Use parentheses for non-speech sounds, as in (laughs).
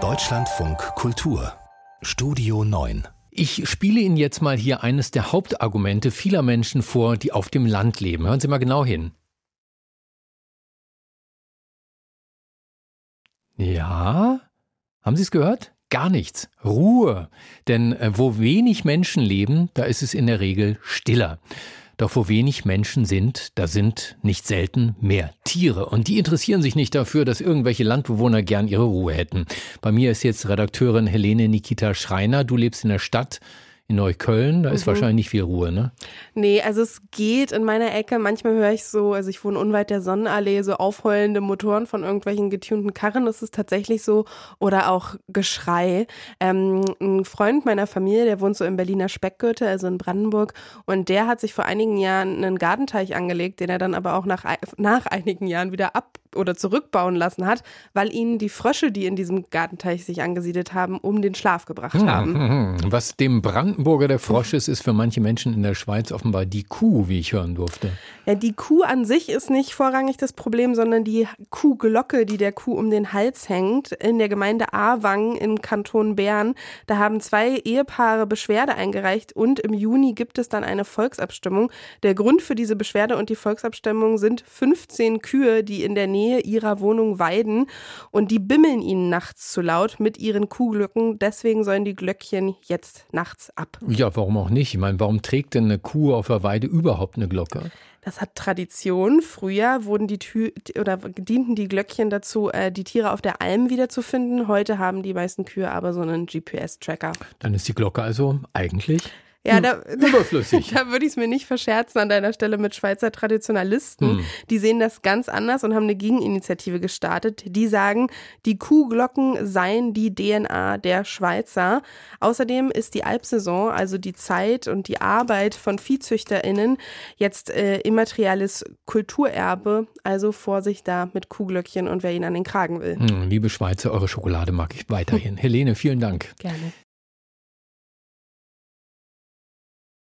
Deutschlandfunk Kultur Studio 9 ich spiele Ihnen jetzt mal hier eines der Hauptargumente vieler Menschen vor, die auf dem Land leben. Hören Sie mal genau hin. Ja? Haben Sie es gehört? Gar nichts. Ruhe. Denn äh, wo wenig Menschen leben, da ist es in der Regel stiller. Doch wo wenig Menschen sind, da sind nicht selten mehr Tiere. Und die interessieren sich nicht dafür, dass irgendwelche Landbewohner gern ihre Ruhe hätten. Bei mir ist jetzt Redakteurin Helene Nikita Schreiner. Du lebst in der Stadt in Neukölln, da ist mhm. wahrscheinlich nicht viel Ruhe, ne? Nee, also es geht in meiner Ecke. Manchmal höre ich so, also ich wohne unweit der Sonnenallee, so aufheulende Motoren von irgendwelchen getunten Karren. Das ist tatsächlich so. Oder auch Geschrei. Ähm, ein Freund meiner Familie, der wohnt so im Berliner Speckgürtel, also in Brandenburg. Und der hat sich vor einigen Jahren einen Gartenteich angelegt, den er dann aber auch nach, nach einigen Jahren wieder ab oder zurückbauen lassen hat, weil ihnen die Frösche, die in diesem Gartenteich sich angesiedelt haben, um den Schlaf gebracht hm, haben. Hm, hm. Was dem Brandenburger der Frosch ist, ist für manche Menschen in der Schweiz offenbar die Kuh, wie ich hören durfte. Ja, die Kuh an sich ist nicht vorrangig das Problem, sondern die Kuhglocke, die der Kuh um den Hals hängt, in der Gemeinde Aarwangen im Kanton Bern. Da haben zwei Ehepaare Beschwerde eingereicht und im Juni gibt es dann eine Volksabstimmung. Der Grund für diese Beschwerde und die Volksabstimmung sind 15 Kühe, die in der Nähe Nähe ihrer Wohnung weiden und die bimmeln ihnen nachts zu laut mit ihren Kuhglöcken. Deswegen sollen die Glöckchen jetzt nachts ab. Ja, warum auch nicht? Ich meine, warum trägt denn eine Kuh auf der Weide überhaupt eine Glocke? Das hat Tradition. Früher wurden die Tü oder dienten die Glöckchen dazu, äh, die Tiere auf der Alm wiederzufinden. Heute haben die meisten Kühe aber so einen GPS-Tracker. Dann ist die Glocke also eigentlich ja, hm, da, (laughs) überflüssig. Da, würde ich es mir nicht verscherzen an deiner Stelle mit Schweizer Traditionalisten. Hm. Die sehen das ganz anders und haben eine Gegeninitiative gestartet. Die sagen, die Kuhglocken seien die DNA der Schweizer. Außerdem ist die Alpsaison, also die Zeit und die Arbeit von ViehzüchterInnen, jetzt äh, immaterielles Kulturerbe. Also Vorsicht da mit Kuhglöckchen und wer ihn an den Kragen will. Hm, liebe Schweizer, eure Schokolade mag ich weiterhin. (laughs) Helene, vielen Dank. Gerne.